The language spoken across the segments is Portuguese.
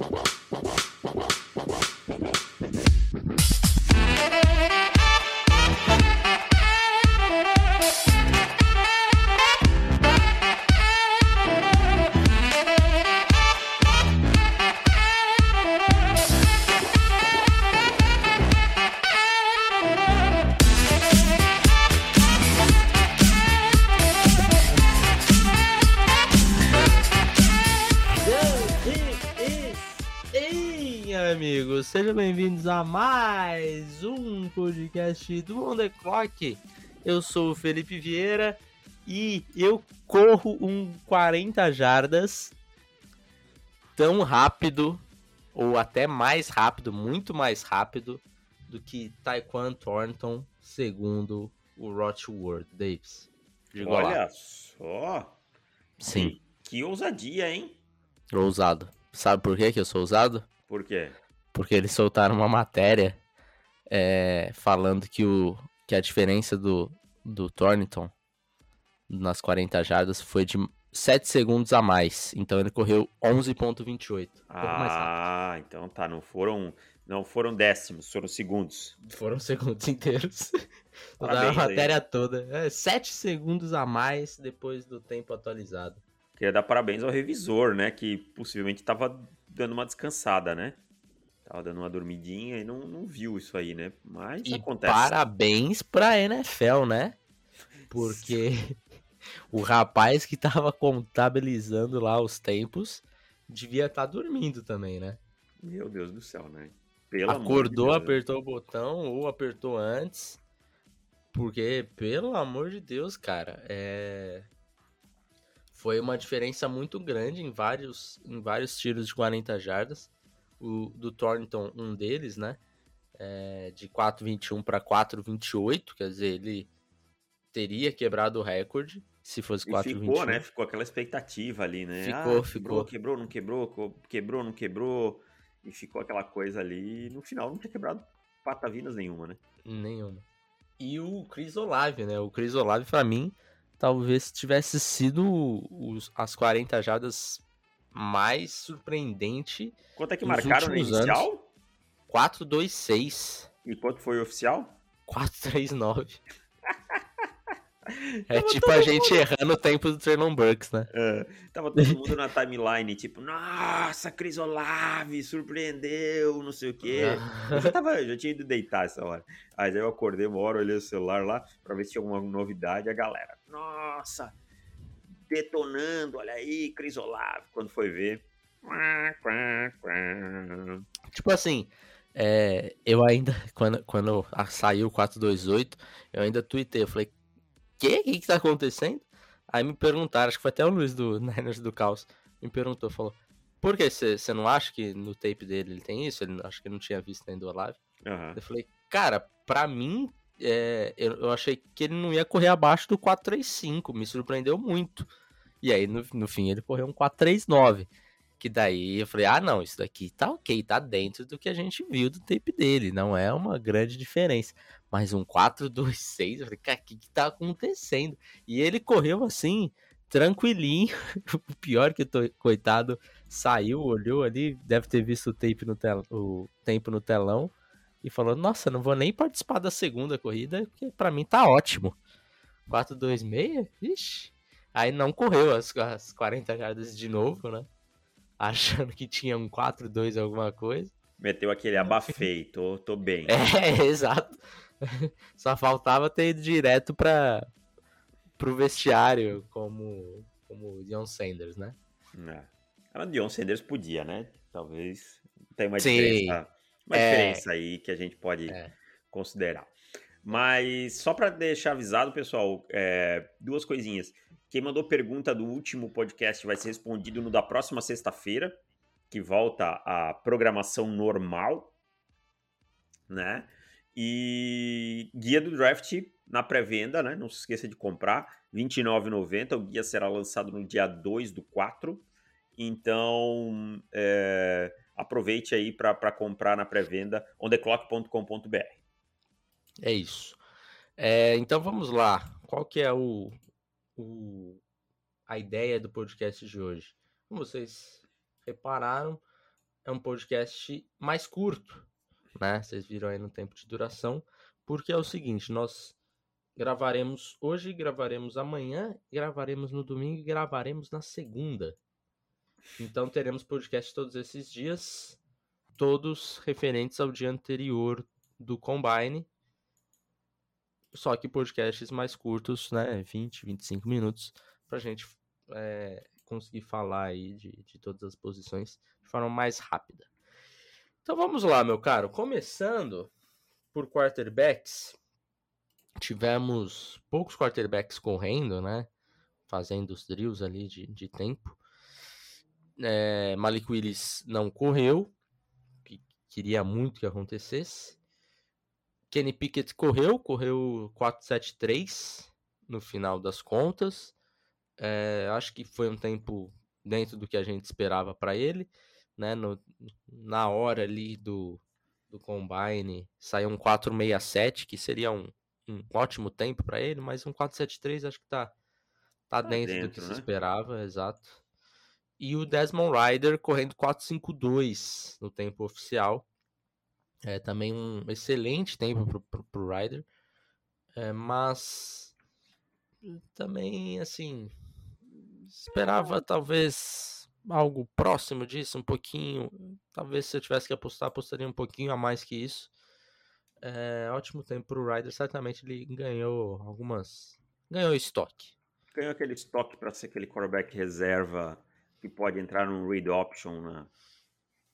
Wow. Bem-vindos a mais um podcast do On The Clock. Eu sou o Felipe Vieira e eu corro um 40 jardas tão rápido, ou até mais rápido, muito mais rápido, do que Taekwon Thornton, segundo o Rothward Davis. Digo Olha lá. só! Sim. Que, ousadia, hein? Ousado. Sabe por que, que eu sou ousado? Por quê? Porque eles soltaram uma matéria é, falando que, o, que a diferença do, do Thornton nas 40 jardas foi de 7 segundos a mais. Então ele correu 11.28. Ah, então tá, não foram não foram décimos, foram segundos. Foram segundos inteiros. a matéria aí. toda. É, 7 segundos a mais depois do tempo atualizado. Queria dar parabéns ao revisor, né? Que possivelmente estava dando uma descansada, né? Tava dando uma dormidinha e não, não viu isso aí, né? Mas e acontece. Parabéns pra NFL, né? Porque o rapaz que tava contabilizando lá os tempos devia estar tá dormindo também, né? Meu Deus do céu, né? Pelo Acordou, de né? apertou o botão ou apertou antes. Porque, pelo amor de Deus, cara, é... foi uma diferença muito grande em vários, em vários tiros de 40 jardas o, do Thornton, um deles, né? É, de 4,21 para 4,28, quer dizer, ele teria quebrado o recorde se fosse 4,21. Ficou, né? Ficou aquela expectativa ali, né? Ficou, ah, ficou. Quebrou, não quebrou, quebrou, não quebrou. E ficou aquela coisa ali. E no final não tinha quebrado patavinas nenhuma, né? Nenhuma. E o Chris Olave, né? O Chris Olave, para mim, talvez tivesse sido os, as 40 jadas mais surpreendente. Quanto é que marcaram no inicial? 4-2-6. E quanto foi o oficial? 4-3-9. É tipo a gente mundo... errando o tempo do Traylon Burks, né? É, tava todo mundo na timeline, tipo, nossa, Cris Olave, surpreendeu, não sei o quê. Eu já, tava, já tinha ido deitar essa hora. Aí eu acordei uma hora, olhei o celular lá pra ver se tinha alguma novidade. A galera, nossa, detonando, olha aí, Cris Olave, quando foi ver. Tipo assim, é, eu ainda, quando, quando saiu o 428, eu ainda tuitei, eu falei, que? O que, que tá acontecendo? Aí me perguntaram, acho que foi até o Luiz do Niners do Caos, me perguntou, falou, por que você não acha que no tape dele ele tem isso? Ele acho que não tinha visto ainda o live. Uhum. Eu falei, cara, pra mim, é, eu, eu, achei que ele não ia correr abaixo do 435, me surpreendeu muito. E aí, no, no fim, ele correu um 439. Que daí eu falei, ah, não, isso daqui tá ok, tá dentro do que a gente viu do tape dele, não é uma grande diferença. Mas um 426, eu falei, cara, o que, que tá acontecendo? E ele correu assim, tranquilinho. o pior que tô, coitado, saiu, olhou ali, deve ter visto o, tape no tel, o tempo no telão e falou: Nossa, não vou nem participar da segunda corrida, porque para mim tá ótimo. 426? Ixi. Aí não correu as, as 40 jardas de novo, né? Achando que tinha um 4-2 alguma coisa. Meteu aquele abafei, tô, tô bem. É, exato. Só faltava ter ido direto para pro vestiário como como o Dion Sanders, né? É. O Dion Sanders podia, né? Talvez tem uma Sim. diferença, uma é. diferença aí que a gente pode é. considerar. Mas só para deixar avisado, pessoal, é, duas coisinhas. Quem mandou pergunta do último podcast vai ser respondido no da próxima sexta-feira, que volta a programação normal, né? E guia do draft na pré-venda, né? Não se esqueça de comprar, R$ 29,90. O guia será lançado no dia 2 do 4. Então, é, aproveite aí para comprar na pré-venda ontheclock.com.br. É isso. É, então vamos lá. Qual que é o, o, a ideia do podcast de hoje. Como vocês repararam, é um podcast mais curto, né? Vocês viram aí no tempo de duração, porque é o seguinte, nós gravaremos hoje, gravaremos amanhã, gravaremos no domingo e gravaremos na segunda. Então teremos podcast todos esses dias, todos referentes ao dia anterior do Combine. Só que podcasts mais curtos, né? 20, 25 minutos, pra gente é, conseguir falar aí de, de todas as posições de forma mais rápida. Então vamos lá, meu caro. Começando por quarterbacks, tivemos poucos quarterbacks correndo, né? Fazendo os drills ali de, de tempo. É, Malik Willis não correu, que queria muito que acontecesse. Kenny Pickett correu, correu 4.73 no final das contas. É, acho que foi um tempo dentro do que a gente esperava para ele. Né? No, na hora ali do, do Combine saiu um 467, que seria um, um ótimo tempo para ele, mas um 473 acho que tá, tá, tá dentro, dentro, do que né? se esperava, exato. E o Desmond Ryder correndo 452 no tempo oficial. É também um excelente tempo pro, pro Ryder. É, mas também, assim, Esperava talvez algo próximo disso, um pouquinho. Talvez se eu tivesse que apostar, apostaria um pouquinho a mais que isso. É, ótimo tempo para o Ryder, certamente ele ganhou algumas. Ganhou estoque. Ganhou aquele estoque para ser aquele quarterback reserva que pode entrar num read option na,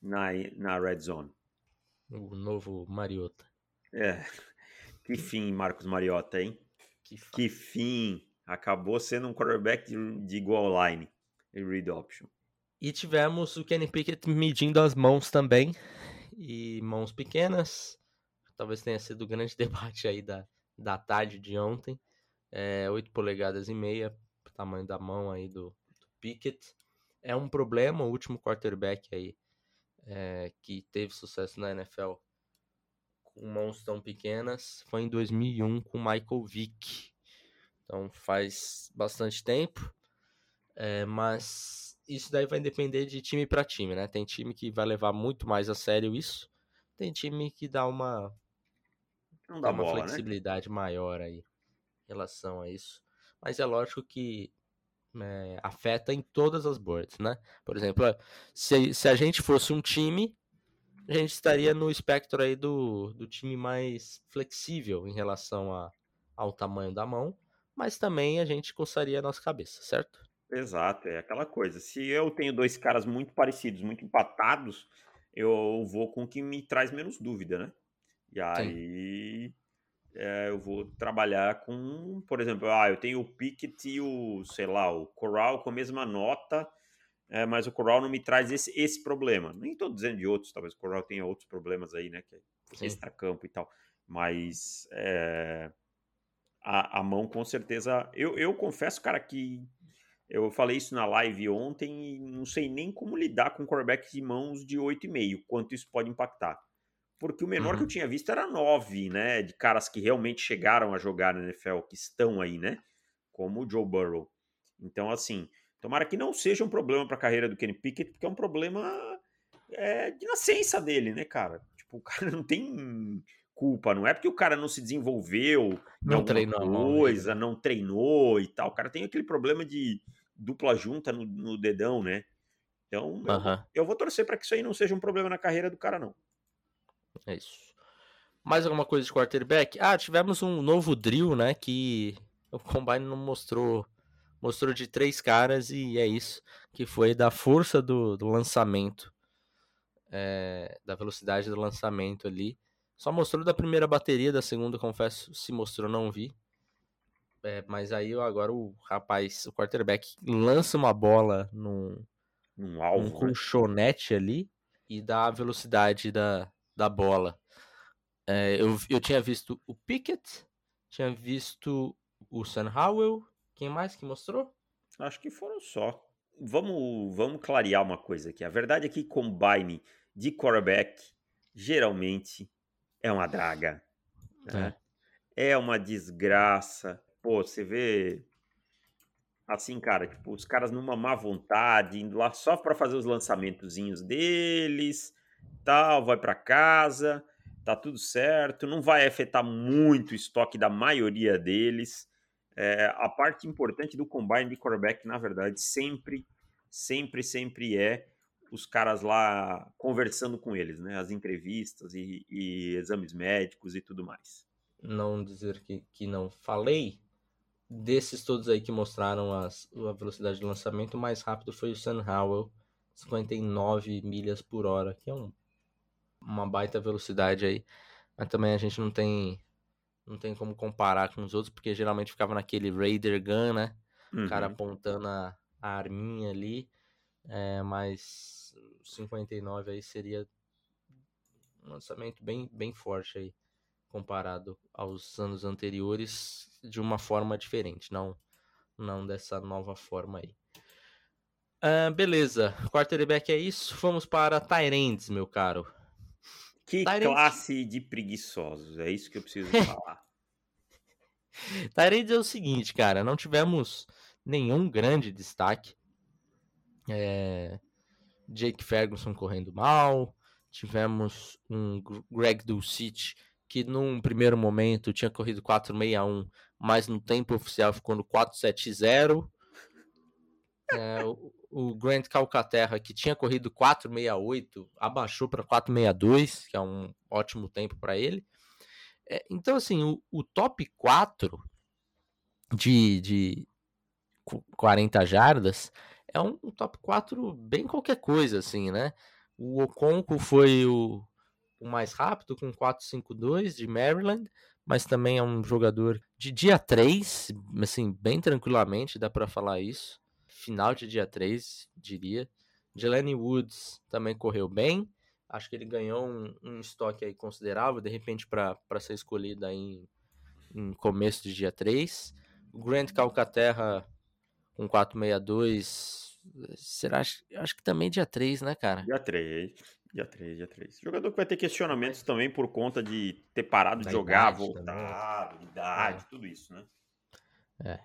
na, na red zone. O novo Mariota. É. Que fim, Marcos Mariota, hein? Que, que fim acabou sendo um quarterback de, de goal line em read option. E tivemos o Kenny Pickett medindo as mãos também, e mãos pequenas. Talvez tenha sido o grande debate aí da, da tarde de ontem. É, 8 polegadas e meia, tamanho da mão aí do, do Pickett. É um problema, o último quarterback aí é, que teve sucesso na NFL com mãos tão pequenas foi em 2001 com Michael Vick. Então faz bastante tempo. É, mas isso daí vai depender de time para time, né? Tem time que vai levar muito mais a sério isso. Tem time que dá uma, Não dá, dá uma bola, né? flexibilidade né? maior aí em relação a isso. Mas é lógico que é, afeta em todas as boards, né? Por exemplo, se, se a gente fosse um time, a gente estaria no espectro aí do, do time mais flexível em relação a, ao tamanho da mão mas também a gente coçaria a nossa cabeça, certo? Exato, é aquela coisa. Se eu tenho dois caras muito parecidos, muito empatados, eu vou com o que me traz menos dúvida, né? E aí é, eu vou trabalhar com, por exemplo, ah, eu tenho o Pickett e o, sei lá, o Coral com a mesma nota, é, mas o Coral não me traz esse, esse problema. Nem estou dizendo de outros, talvez o Coral tenha outros problemas aí, né? Que é extra-campo e tal. Mas é, a, a mão com certeza. Eu, eu confesso, cara, que eu falei isso na live ontem e não sei nem como lidar com quarterback de mãos de 8,5, quanto isso pode impactar. Porque o menor uhum. que eu uhum. tinha visto era 9, né? De caras que realmente chegaram a jogar na NFL, que estão aí, né? Como o Joe Burrow. Então, assim, tomara que não seja um problema para a carreira do Kenny Pickett, porque é um problema é, de nascença dele, né, cara? Tipo, o cara não tem culpa, não é porque o cara não se desenvolveu, não treinou coisa, não, não treinou e tal. O cara tem aquele problema de dupla junta no, no dedão, né? Então, uh -huh. eu, eu, vou torcer para que isso aí não seja um problema na carreira do cara, não. É isso. Mais alguma coisa de quarterback? Ah, tivemos um novo drill, né? Que o Combine não mostrou. Mostrou de três caras e é isso. Que foi da força do, do lançamento. É, da velocidade do lançamento ali. Só mostrou da primeira bateria, da segunda, confesso, se mostrou, não vi. É, mas aí agora o rapaz, o quarterback, lança uma bola num, um alvo, um né? colchonete ali e dá a velocidade da, da bola. É, eu, eu tinha visto o Pickett, tinha visto o Sam Howell. Quem mais que mostrou? Acho que foram só. Vamos, vamos clarear uma coisa aqui. A verdade é que combine de quarterback geralmente é uma draga. Né? É. é uma desgraça. Pô, você vê. Assim, cara, tipo, os caras numa má vontade, indo lá só para fazer os lançamentozinhos deles, tal, vai para casa, tá tudo certo, não vai afetar muito o estoque da maioria deles. É, a parte importante do combine de quarterback, na verdade, sempre, sempre, sempre é os caras lá conversando com eles, né? As entrevistas e, e exames médicos e tudo mais. Não dizer que, que não falei, desses todos aí que mostraram as, a velocidade de lançamento, o mais rápido foi o Sam Howell, 59 milhas por hora, que é um, uma baita velocidade aí. Mas também a gente não tem não tem como comparar com os outros, porque geralmente ficava naquele Raider Gun, né? Uhum. O cara apontando a, a arminha ali. É, mas 59 aí seria um lançamento bem, bem forte aí comparado aos anos anteriores de uma forma diferente, não não dessa nova forma aí. Uh, beleza, quarterback é isso. Vamos para Tyrands, meu caro. Que classe de preguiçosos, é isso que eu preciso falar. Tyrands é o seguinte, cara, não tivemos nenhum grande destaque. É... Jake Ferguson correndo mal, tivemos um Greg Dulcich que num primeiro momento tinha corrido 461, mas no tempo oficial ficou no 470. É, o, o Grant Calcaterra, que tinha corrido 468, abaixou para 462, que é um ótimo tempo para ele. É, então, assim, o, o, top 4 de, de 40 jardas é um, um top 4 bem qualquer coisa, assim, né? O Oconco foi o, o mais rápido, com 4-5-2 de Maryland, mas também é um jogador de dia 3, assim, bem tranquilamente, dá para falar isso. Final de dia 3, diria. Jelani Woods também correu bem. Acho que ele ganhou um, um estoque aí considerável, de repente, para ser escolhido aí em, em começo de dia 3. O Grant Calcaterra com 462. Será? Acho que também dia 3, né, cara? Dia 3. Dia 3, dia 3. Jogador que vai ter questionamentos também por conta de ter parado da de jogar, voltado, idade, é. tudo isso, né? É.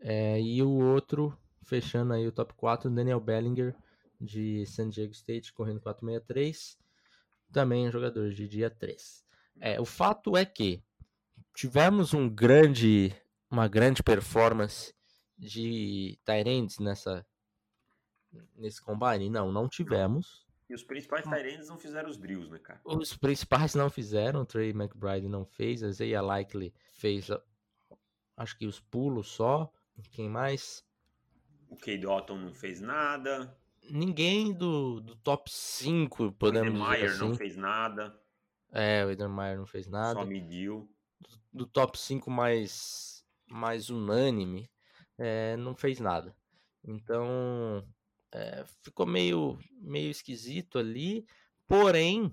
é. E o outro, fechando aí o top 4, Daniel Bellinger, de San Diego State, correndo 463. Também um jogador de dia 3. É, o fato é que tivemos um grande, uma grande performance de Tyrants nessa nesse combine? Não, não tivemos. E os principais Tyrands não fizeram os drills, né, cara? Os principais não fizeram, o Trey McBride não fez, a Zaya Likely fez, acho que os pulos só. Quem mais? O Cade Otton não fez nada. Ninguém do, do top 5, podemos dizer assim. O Meyer não fez nada. É, o Edelmeyer não fez nada. Só mediu. Do, do top 5 mais, mais unânime, é, não fez nada. Então, é, ficou meio, meio esquisito ali, porém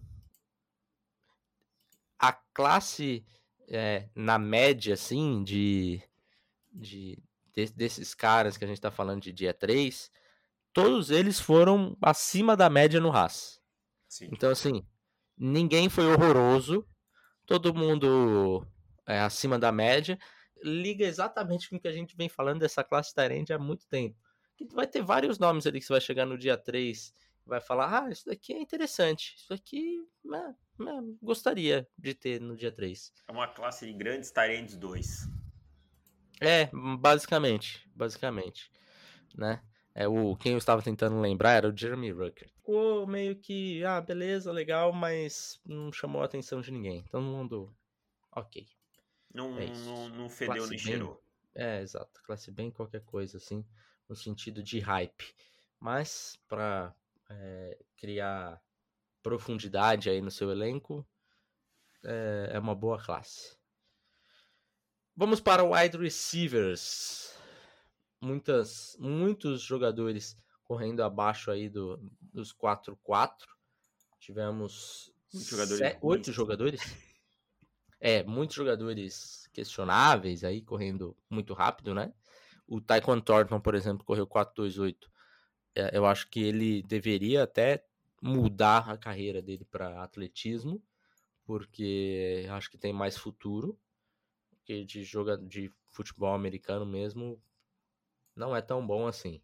a classe é, na média, assim, de, de, de, desses caras que a gente tá falando de dia 3, todos eles foram acima da média no Haas. Sim. Então, assim, ninguém foi horroroso, todo mundo é, acima da média, liga exatamente com o que a gente vem falando dessa classe Tyrande há muito tempo que vai ter vários nomes ali que você vai chegar no dia 3 vai falar, ah, isso daqui é interessante, isso aqui né, né, gostaria de ter no dia 3. É uma classe de grandes Tyrands 2. É, basicamente, basicamente, né? É, o, quem eu estava tentando lembrar era o Jeremy Rucker. Ficou meio que, ah, beleza, legal, mas não chamou a atenção de ninguém. Todo mundo, ok. Não, é não, não fedeu nem cheirou. É, exato. Classe bem qualquer coisa, assim no sentido de hype, mas para é, criar profundidade aí no seu elenco é, é uma boa classe. Vamos para wide receivers. Muitas, muitos jogadores correndo abaixo aí do, dos 4-4. Tivemos jogadores oito jogadores. É, muitos jogadores questionáveis aí, correndo muito rápido, né? O Taekwondo Thornton, por exemplo, correu 4.28. É, eu acho que ele deveria até mudar a carreira dele para atletismo, porque acho que tem mais futuro que de joga de futebol americano mesmo. não é tão bom assim.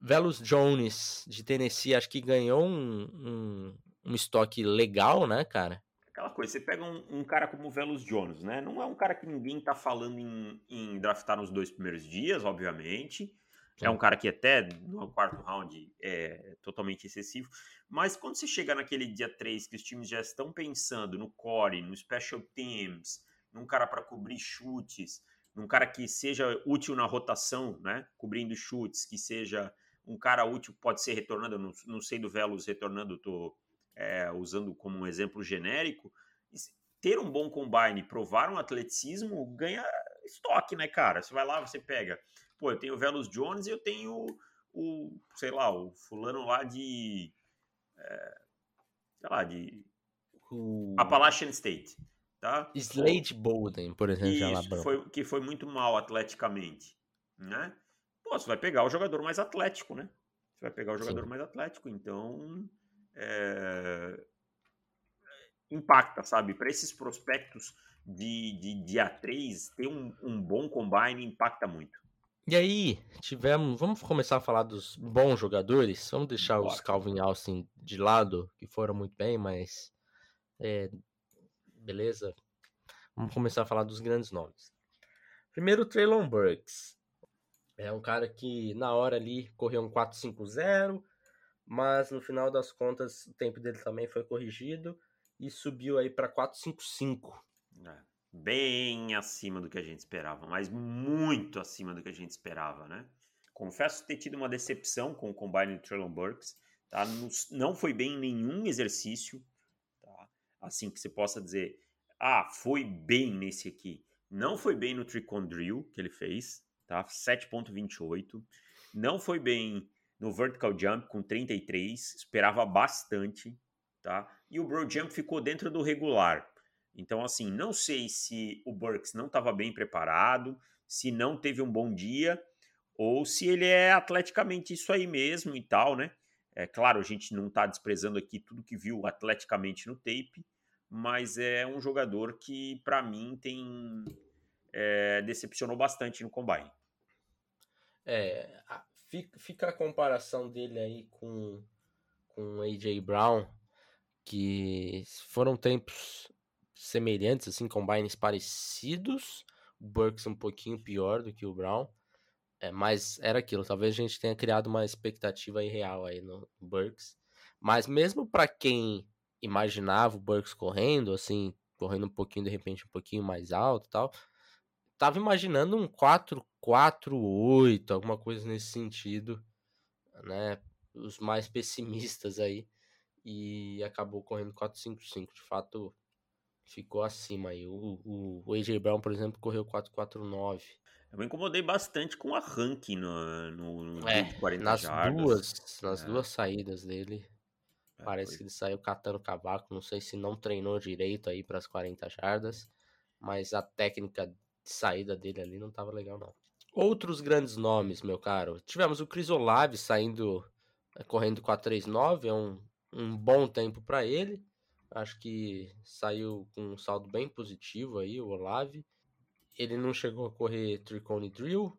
Velos Jones de Tennessee, acho que ganhou um, um, um estoque legal, né, cara? Aquela coisa, você pega um, um, cara como o Velos Jones, né? Não é um cara que ninguém tá falando em, em draftar nos dois primeiros dias, obviamente. É um cara que até no quarto round é totalmente excessivo. Mas quando você chega naquele dia 3 que os times já estão pensando no core, no special teams, num cara para cobrir chutes, num cara que seja útil na rotação, né? Cobrindo chutes, que seja um cara útil, pode ser retornando, não, não sei do Velos retornando, tô é, usando como um exemplo genérico. Ter um bom combine, provar um atleticismo, ganha estoque, né, cara? Você vai lá, você pega pô, eu tenho o Velos Jones e eu tenho o, sei lá, o fulano lá de, é, sei lá, de o... Appalachian State, tá? Slade Bolden, por exemplo, Isso, foi, que foi muito mal atleticamente, né? Pô, você vai pegar o jogador mais atlético, né? Você vai pegar o jogador Sim. mais atlético, então é... impacta, sabe? Para esses prospectos de, de dia 3, ter um, um bom combine impacta muito. E aí, tivemos. Vamos começar a falar dos bons jogadores. Vamos deixar Bora. os Calvin Austin de lado, que foram muito bem, mas. É, beleza. Vamos começar a falar dos grandes nomes. Primeiro, Traylon Burks. É um cara que na hora ali correu um 4-5-0, mas no final das contas o tempo dele também foi corrigido e subiu aí para 4-5-5. É bem acima do que a gente esperava, mas muito acima do que a gente esperava, né? Confesso ter tido uma decepção com o combine de Traylon Burks, tá? Não foi bem em nenhum exercício? Assim que você possa dizer, ah, foi bem nesse aqui. Não foi bem no Tricon Drill que ele fez, tá? 7.28. Não foi bem no Vertical Jump com 33, esperava bastante, tá? E o Bro Jump ficou dentro do regular, então, assim, não sei se o Burks não estava bem preparado, se não teve um bom dia, ou se ele é atleticamente isso aí mesmo e tal, né? É claro, a gente não está desprezando aqui tudo que viu atleticamente no tape, mas é um jogador que, para mim, tem é, decepcionou bastante no combine. É, fica a comparação dele aí com com AJ Brown, que foram tempos semelhantes, assim, combines parecidos. O Burks um pouquinho pior do que o Brown. É, mas era aquilo, talvez a gente tenha criado uma expectativa irreal aí no Burks. Mas mesmo para quem imaginava o Burks correndo, assim, correndo um pouquinho, de repente, um pouquinho mais alto tal, tava imaginando um 4-4-8, alguma coisa nesse sentido, né? Os mais pessimistas aí. E acabou correndo 4-5-5. De fato, ficou acima aí. O, o, o AJ Brown, por exemplo, correu 449. Eu me incomodei bastante com a ranking no, no, no é, 40 nas jardas. duas Nas é. duas saídas dele. É, parece foi. que ele saiu catando cavaco. Não sei se não treinou direito aí para as 40 jardas. Mas a técnica de saída dele ali não tava legal, não. Outros grandes nomes, meu caro. Tivemos o Chris Olave saindo, eh, correndo 439. É um, um bom tempo para ele. Acho que saiu com um saldo bem positivo aí, o Olave. Ele não chegou a correr Tricone Drill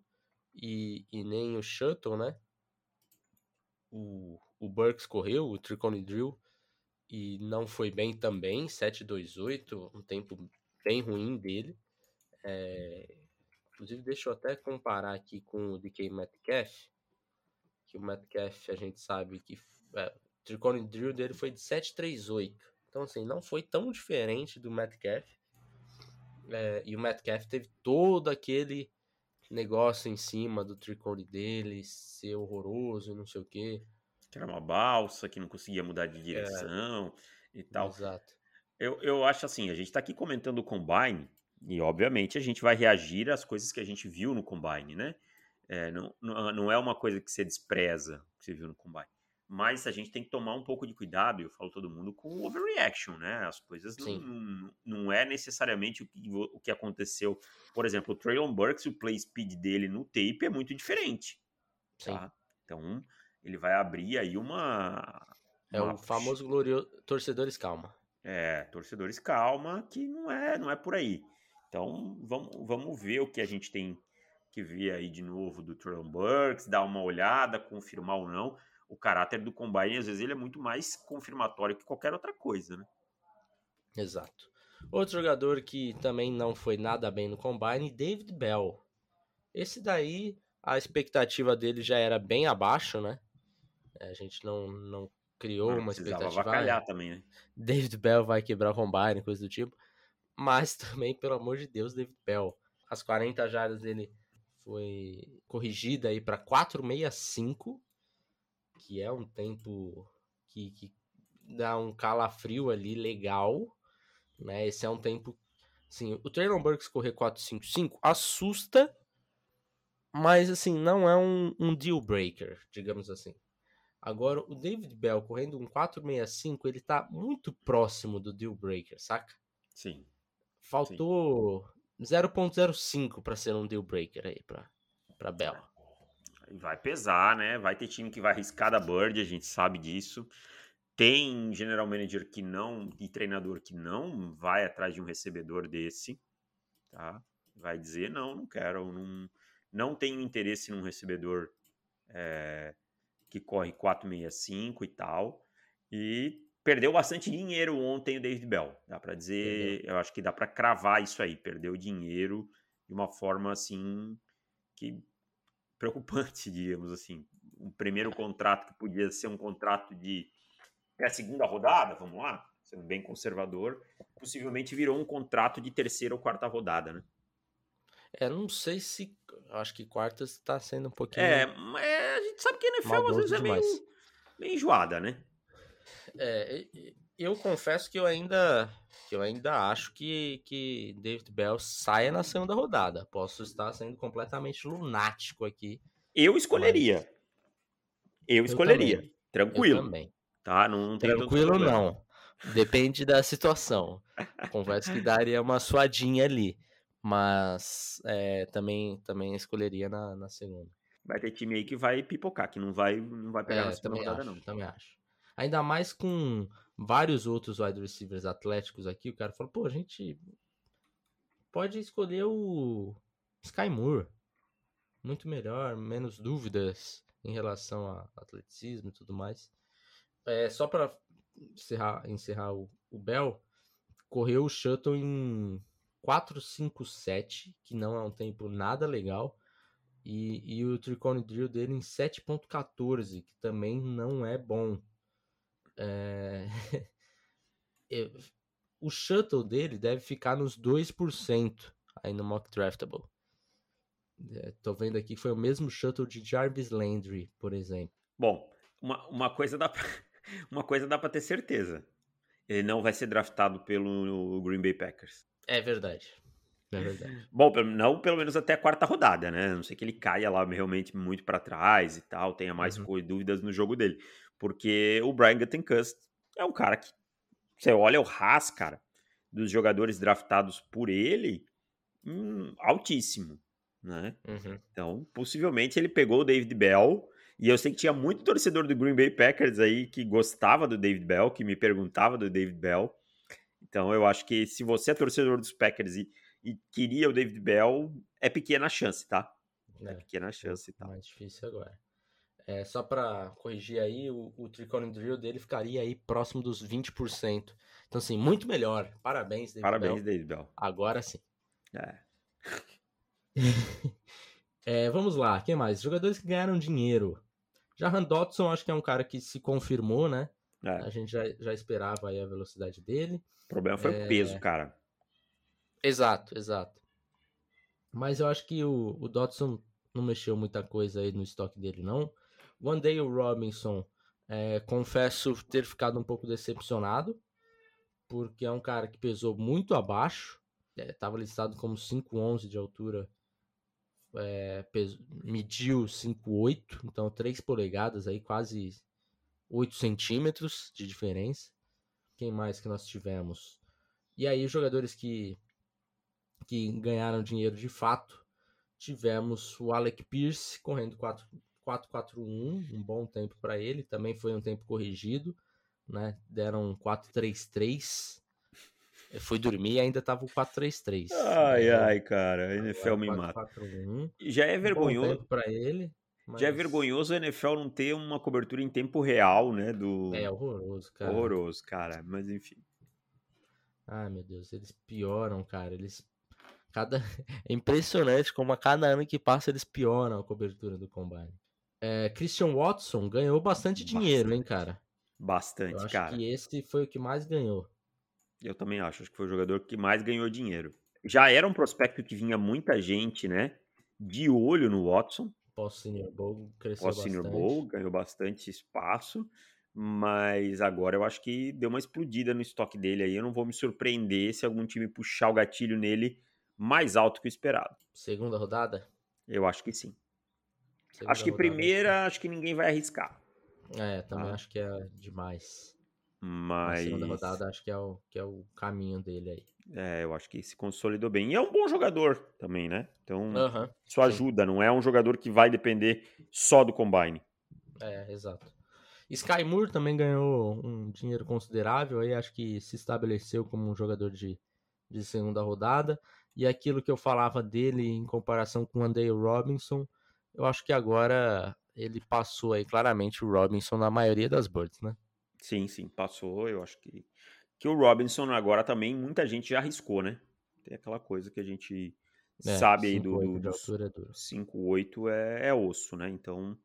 e, e nem o Shuttle, né? O, o Burks correu o Tricone Drill e não foi bem também, 7.28, um tempo bem ruim dele. É, inclusive, deixa eu até comparar aqui com o DK Metcalf, que o Metcalf a gente sabe que é, o Tricone Drill dele foi de 7.38. Então, assim, não foi tão diferente do Metcalf. É, e o Metcalf teve todo aquele negócio em cima do tricore dele ser horroroso e não sei o quê. Que era uma balsa, que não conseguia mudar de direção é, e tal. Exato. Eu, eu acho assim, a gente tá aqui comentando o Combine e, obviamente, a gente vai reagir às coisas que a gente viu no Combine, né? É, não, não é uma coisa que você despreza que você viu no Combine mas a gente tem que tomar um pouco de cuidado, eu falo todo mundo, com overreaction, né? As coisas não, não, é necessariamente o que, o que aconteceu. Por exemplo, o Traylon Burks, o play speed dele no tape é muito diferente. Tá? Então, ele vai abrir aí uma. É uma... o famoso glorioso torcedores calma. É, torcedores calma, que não é, não é por aí. Então, vamos, vamos ver o que a gente tem que vir aí de novo do Traylon Burks, dar uma olhada, confirmar ou não. O caráter do Combine, às vezes, ele é muito mais confirmatório que qualquer outra coisa, né? Exato. Outro jogador que também não foi nada bem no Combine, David Bell. Esse daí, a expectativa dele já era bem abaixo, né? É, a gente não, não criou não, uma expectativa. Avacalhar também, né? David Bell vai quebrar o Combine, coisa do tipo. Mas também, pelo amor de Deus, David Bell. As 40 jardas dele foi corrigida aí para 465, que é um tempo que, que dá um calafrio ali legal, né? Esse é um tempo assim, o Traylon Burks correr 455 assusta, mas assim, não é um, um deal breaker, digamos assim. Agora, o David Bell correndo um 465, ele tá muito próximo do deal breaker, saca? Sim. Faltou 0.05 para ser um deal breaker aí para para Bell. Vai pesar, né? Vai ter time que vai arriscar da Bird, a gente sabe disso. Tem general manager que não e treinador que não vai atrás de um recebedor desse, tá? Vai dizer não, não quero, não, não tenho interesse num recebedor é, que corre 465 e tal. E perdeu bastante dinheiro ontem o David Bell. Dá para dizer, Entendeu? eu acho que dá para cravar isso aí. Perdeu dinheiro de uma forma assim que preocupante, digamos assim. Um primeiro contrato que podia ser um contrato de até a segunda rodada, vamos lá, sendo bem conservador, possivelmente virou um contrato de terceira ou quarta rodada, né? É, não sei se. Acho que quarta está sendo um pouquinho. É, é, a gente sabe que a NFL às vezes é meio, meio enjoada, né? É, eu confesso que eu ainda que eu ainda acho que, que David Bell saia na segunda rodada. Posso estar sendo completamente lunático aqui. Eu escolheria. Mas... Eu escolheria. Eu Tranquilo. Eu também. Tá? Não, não Tranquilo não. Depende da situação. Confesso que daria uma suadinha ali. Mas é, também, também escolheria na, na segunda. Vai ter time aí que vai pipocar, que não vai, não vai pegar é, na segunda rodada, acho, não. Também acho. Ainda mais com vários outros wide receivers atléticos aqui, o cara falou, pô, a gente pode escolher o Sky Moore. Muito melhor, menos dúvidas em relação a atleticismo e tudo mais. É, só para encerrar, encerrar o, o Bell, correu o shuttle em 457, que não é um tempo nada legal. E, e o Tricone Drill dele em 7.14, que também não é bom. É... o shuttle dele deve ficar nos 2% aí no Mock Draftable. É, tô vendo aqui que foi o mesmo shuttle de Jarvis Landry, por exemplo. Bom, uma, uma coisa dá pra, uma coisa dá para ter certeza. Ele não vai ser draftado pelo Green Bay Packers. É verdade. É verdade. Bom, não pelo menos até a quarta rodada, né? A não sei que ele caia lá realmente muito para trás e tal, tenha mais uhum. dúvidas no jogo dele. Porque o Brian Guttenkust é um cara que você olha o Haas, cara, dos jogadores draftados por ele, hum, altíssimo, né? Uhum. Então, possivelmente ele pegou o David Bell, e eu sei que tinha muito torcedor do Green Bay Packers aí que gostava do David Bell, que me perguntava do David Bell. Então, eu acho que se você é torcedor dos Packers e, e queria o David Bell, é pequena a chance, tá? É, é pequena a chance, tá? Mais difícil agora. É, só para corrigir aí, o, o Tricone Drill dele ficaria aí próximo dos 20%. Então, assim, muito melhor. Parabéns, David Parabéns, Bell. David Bell. Agora sim. É. é, vamos lá, quem mais? Jogadores que ganharam dinheiro. Jahan Dotson, acho que é um cara que se confirmou, né? É. A gente já, já esperava aí a velocidade dele. O problema foi é... o peso, cara. Exato, exato. Mas eu acho que o, o Dotson não mexeu muita coisa aí no estoque dele, não. Wandale Robinson, é, confesso ter ficado um pouco decepcionado, porque é um cara que pesou muito abaixo, estava é, listado como 5'11 de altura, é, peso, mediu 5'8, então 3 polegadas aí, quase 8 centímetros de diferença. Quem mais que nós tivemos? E aí, jogadores que, que ganharam dinheiro de fato, tivemos o Alec Pierce correndo 4 4-4-1, um bom tempo para ele, também foi um tempo corrigido, né? Deram 4-3-3. Eu fui dormir e ainda tava o 4-3-3. Ai, ai, cara, NFL me mata. Já é vergonhoso. para ele. Mas... Já é vergonhoso a NFL não ter uma cobertura em tempo real, né? Do... É horroroso, cara. Horroroso, cara. Mas enfim. Ai, meu Deus, eles pioram, cara. Eles. Cada... É impressionante como a cada ano que passa eles pioram a cobertura do combine. É, Christian Watson ganhou bastante, bastante dinheiro, hein, cara? Bastante, Eu acho cara. que esse foi o que mais ganhou. Eu também acho. Acho que foi o jogador que mais ganhou dinheiro. Já era um prospecto que vinha muita gente, né? De olho no Watson. Pós-Senior Bowl cresceu Pós-Senior Bowl ganhou bastante espaço, mas agora eu acho que deu uma explodida no estoque dele aí. Eu não vou me surpreender se algum time puxar o gatilho nele mais alto que o esperado. Segunda rodada? Eu acho que sim. Acho que primeira, acho que ninguém vai arriscar. É, também ah. acho que é demais. Mas. Na segunda rodada, acho que é, o, que é o caminho dele aí. É, eu acho que se consolidou bem. E é um bom jogador também, né? Então, uhum, isso ajuda. Sim. Não é um jogador que vai depender só do combine. É, exato. Sky Moore também ganhou um dinheiro considerável. Aí acho que se estabeleceu como um jogador de, de segunda rodada. E aquilo que eu falava dele em comparação com o Andale Robinson, eu acho que agora ele passou aí claramente o Robinson na maioria das birds, né? Sim, sim, passou. Eu acho que que o Robinson agora também muita gente já arriscou, né? Tem aquela coisa que a gente é, sabe aí do, do, do 5-8 é, é osso, né? Então,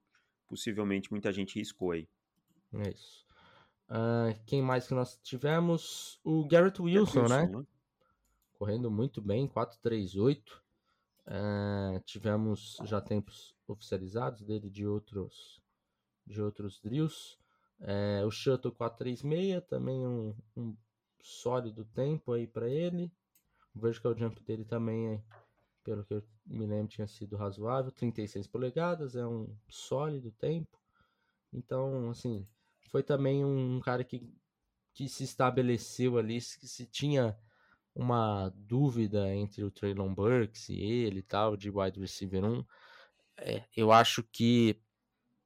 possivelmente muita gente riscou aí. É isso. Uh, quem mais que nós tivemos? O Garrett Wilson, Wilson né? né? Correndo muito bem, 4-3-8. Uh, ah, tivemos já tempos oficializados dele de outros de outros drills. Uh, o Shuttle 436, também um, um sólido tempo aí para ele. O vertical jump dele também, pelo que eu me lembro, tinha sido razoável. 36 polegadas, é um sólido tempo. Então, assim, foi também um cara que, que se estabeleceu ali, se tinha uma dúvida entre o Traylon Burks e ele e tal, de wide receiver 1. É, eu acho que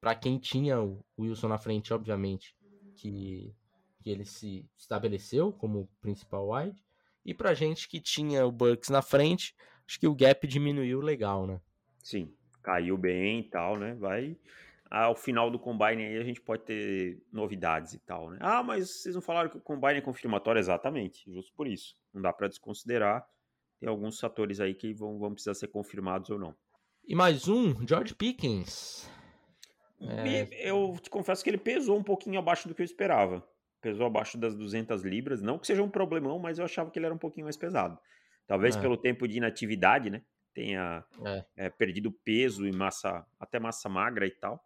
para quem tinha o Wilson na frente, obviamente, que que ele se estabeleceu como principal wide. E pra gente que tinha o Bucks na frente, acho que o gap diminuiu legal, né? Sim, caiu bem e tal, né? Vai ao final do combine aí a gente pode ter novidades e tal, né? Ah, mas vocês não falaram que o combine é confirmatório exatamente, justo por isso. Não dá para desconsiderar. Tem alguns fatores aí que vão, vão precisar ser confirmados ou não. E mais um, George Pickens. É... Eu te confesso que ele pesou um pouquinho abaixo do que eu esperava pesou abaixo das 200 libras. Não que seja um problemão, mas eu achava que ele era um pouquinho mais pesado. Talvez é. pelo tempo de inatividade, né? Tenha é. É, perdido peso e massa, até massa magra e tal.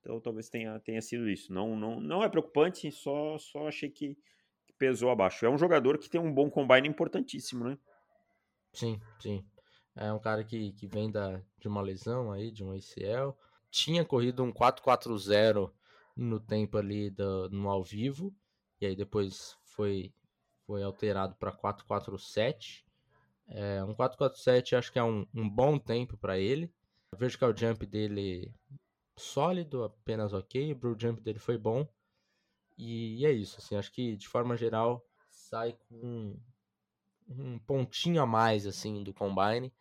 Então talvez tenha, tenha sido isso. Não, não, não é preocupante, só, só achei que, que pesou abaixo. É um jogador que tem um bom combine importantíssimo, né? Sim, sim. É um cara que, que vem da, de uma lesão aí, de um ACL. Tinha corrido um 4-4-0 no tempo ali do, no ao vivo e aí depois foi, foi alterado para 447. É, um 447 acho que é um, um bom tempo para ele. O vertical jump dele sólido, apenas ok. O blue jump dele foi bom. E, e é isso, assim, acho que de forma geral sai com um pontinho a mais assim do combine.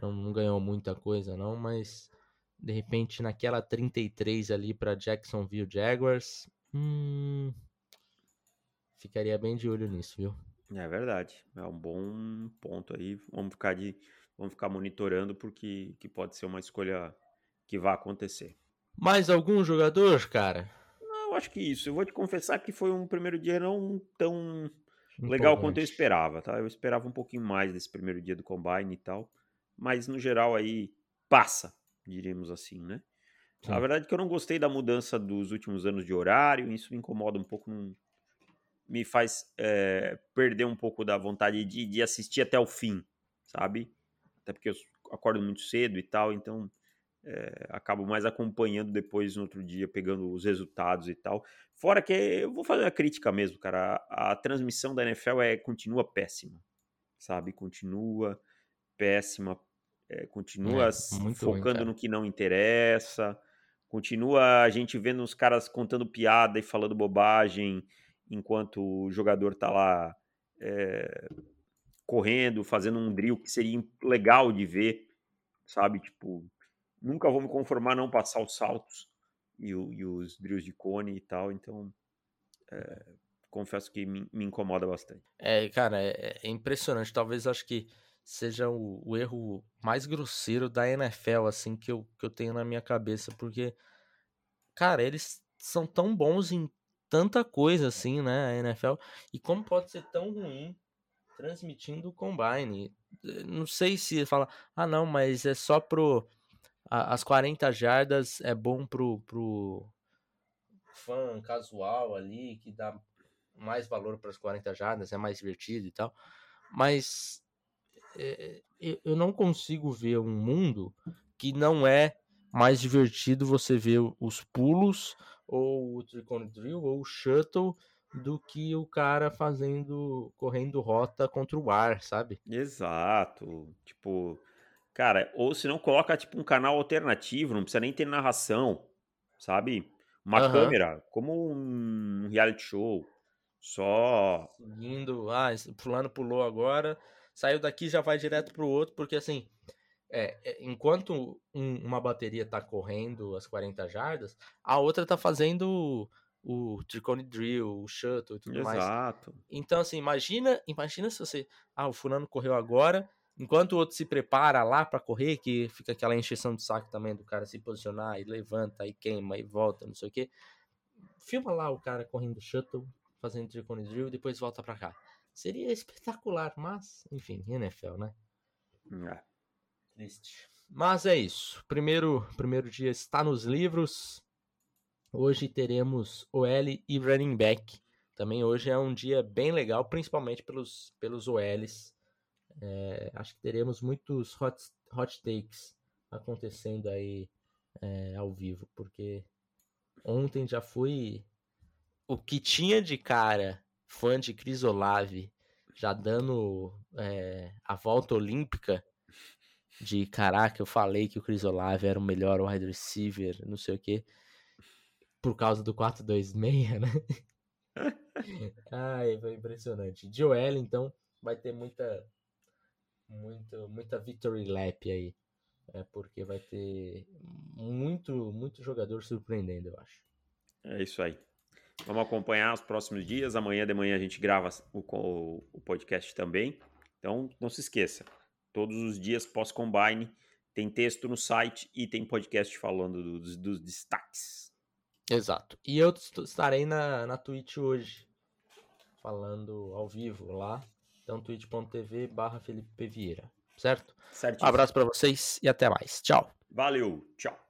Não, ganhou muita coisa não, mas de repente naquela 33 ali para Jacksonville Jaguars, hum, ficaria bem de olho nisso, viu? É verdade. É um bom ponto aí. Vamos ficar de vamos ficar monitorando porque que pode ser uma escolha que vai acontecer. Mais algum jogador, cara? Não, eu acho que isso. Eu vou te confessar que foi um primeiro dia não tão legal quanto eu esperava, tá? Eu esperava um pouquinho mais desse primeiro dia do combine e tal, mas no geral aí passa, diríamos assim, né? Sim. A verdade é que eu não gostei da mudança dos últimos anos de horário, isso me incomoda um pouco, me faz é, perder um pouco da vontade de, de assistir até o fim, sabe? Até porque eu acordo muito cedo e tal, então é, acabo mais acompanhando depois no outro dia, pegando os resultados e tal. Fora que eu vou fazer a crítica mesmo, cara. A, a transmissão da NFL é, continua péssima, sabe? Continua péssima, é, continua é, focando ruim, no que não interessa, continua a gente vendo os caras contando piada e falando bobagem enquanto o jogador tá lá é, correndo, fazendo um drill que seria legal de ver, sabe? Tipo, nunca vou me conformar não passar os saltos e, o, e os drills de cone e tal, então é, confesso que me, me, incomoda bastante. É, cara, é, é impressionante. Talvez acho que seja o, o, erro mais grosseiro da NFL, assim, que eu, que eu tenho na minha cabeça, porque, cara, eles são tão bons em tanta coisa, assim, né, a NFL, e como pode ser tão ruim transmitindo o Combine? Não sei se fala, ah, não, mas é só pro... as 40 jardas é bom pro, pro fã casual ali, que dá mais valor para as 40 jardas, é mais divertido e tal. Mas eu não consigo ver um mundo que não é mais divertido você ver os pulos ou o tricone drill ou o shuttle do que o cara fazendo correndo rota contra o ar, sabe? Exato. Tipo, cara, ou se não coloca tipo um canal alternativo, não precisa nem ter narração, sabe? Uma uhum. câmera, como um reality show. Só. Seguindo, ah, fulano pulou agora, saiu daqui já vai direto pro outro, porque assim, é, é, enquanto um, uma bateria tá correndo as 40 jardas, a outra tá fazendo o, o tricone drill, o shuttle e tudo Exato. mais. Exato. Então, assim, imagina, imagina se você. Ah, o fulano correu agora, enquanto o outro se prepara lá para correr, que fica aquela encheção de saco também do cara se posicionar e levanta e queima e volta, não sei o que. Filma lá o cara correndo shuttle, fazendo tricone drill e depois volta para cá. Seria espetacular, mas, enfim, NFL, né? É. Triste. Mas é isso. Primeiro, primeiro dia está nos livros. Hoje teremos OL e running back. Também hoje é um dia bem legal, principalmente pelos, pelos OLs. É, acho que teremos muitos hot, hot takes acontecendo aí é, ao vivo, porque ontem já fui o que tinha de cara fã de Crisolave já dando é, a volta olímpica de caraca, eu falei que o Crisolave era o melhor wide receiver, não sei o que, por causa do 4-2-6, né? Ai, foi impressionante. Joel, então, vai ter muita, muita, muita victory lap aí. É porque vai ter muito, muito jogador surpreendendo, eu acho. É isso aí. Vamos acompanhar os próximos dias. Amanhã de manhã a gente grava o, o podcast também. Então, não se esqueça. Todos os dias pós-combine tem texto no site e tem podcast falando dos, dos destaques. Exato. E eu estarei na, na Twitch hoje, falando ao vivo lá. Então, twitch.tv barra Felipe Vieira. Certo? Certo. Um abraço para vocês e até mais. Tchau. Valeu. Tchau.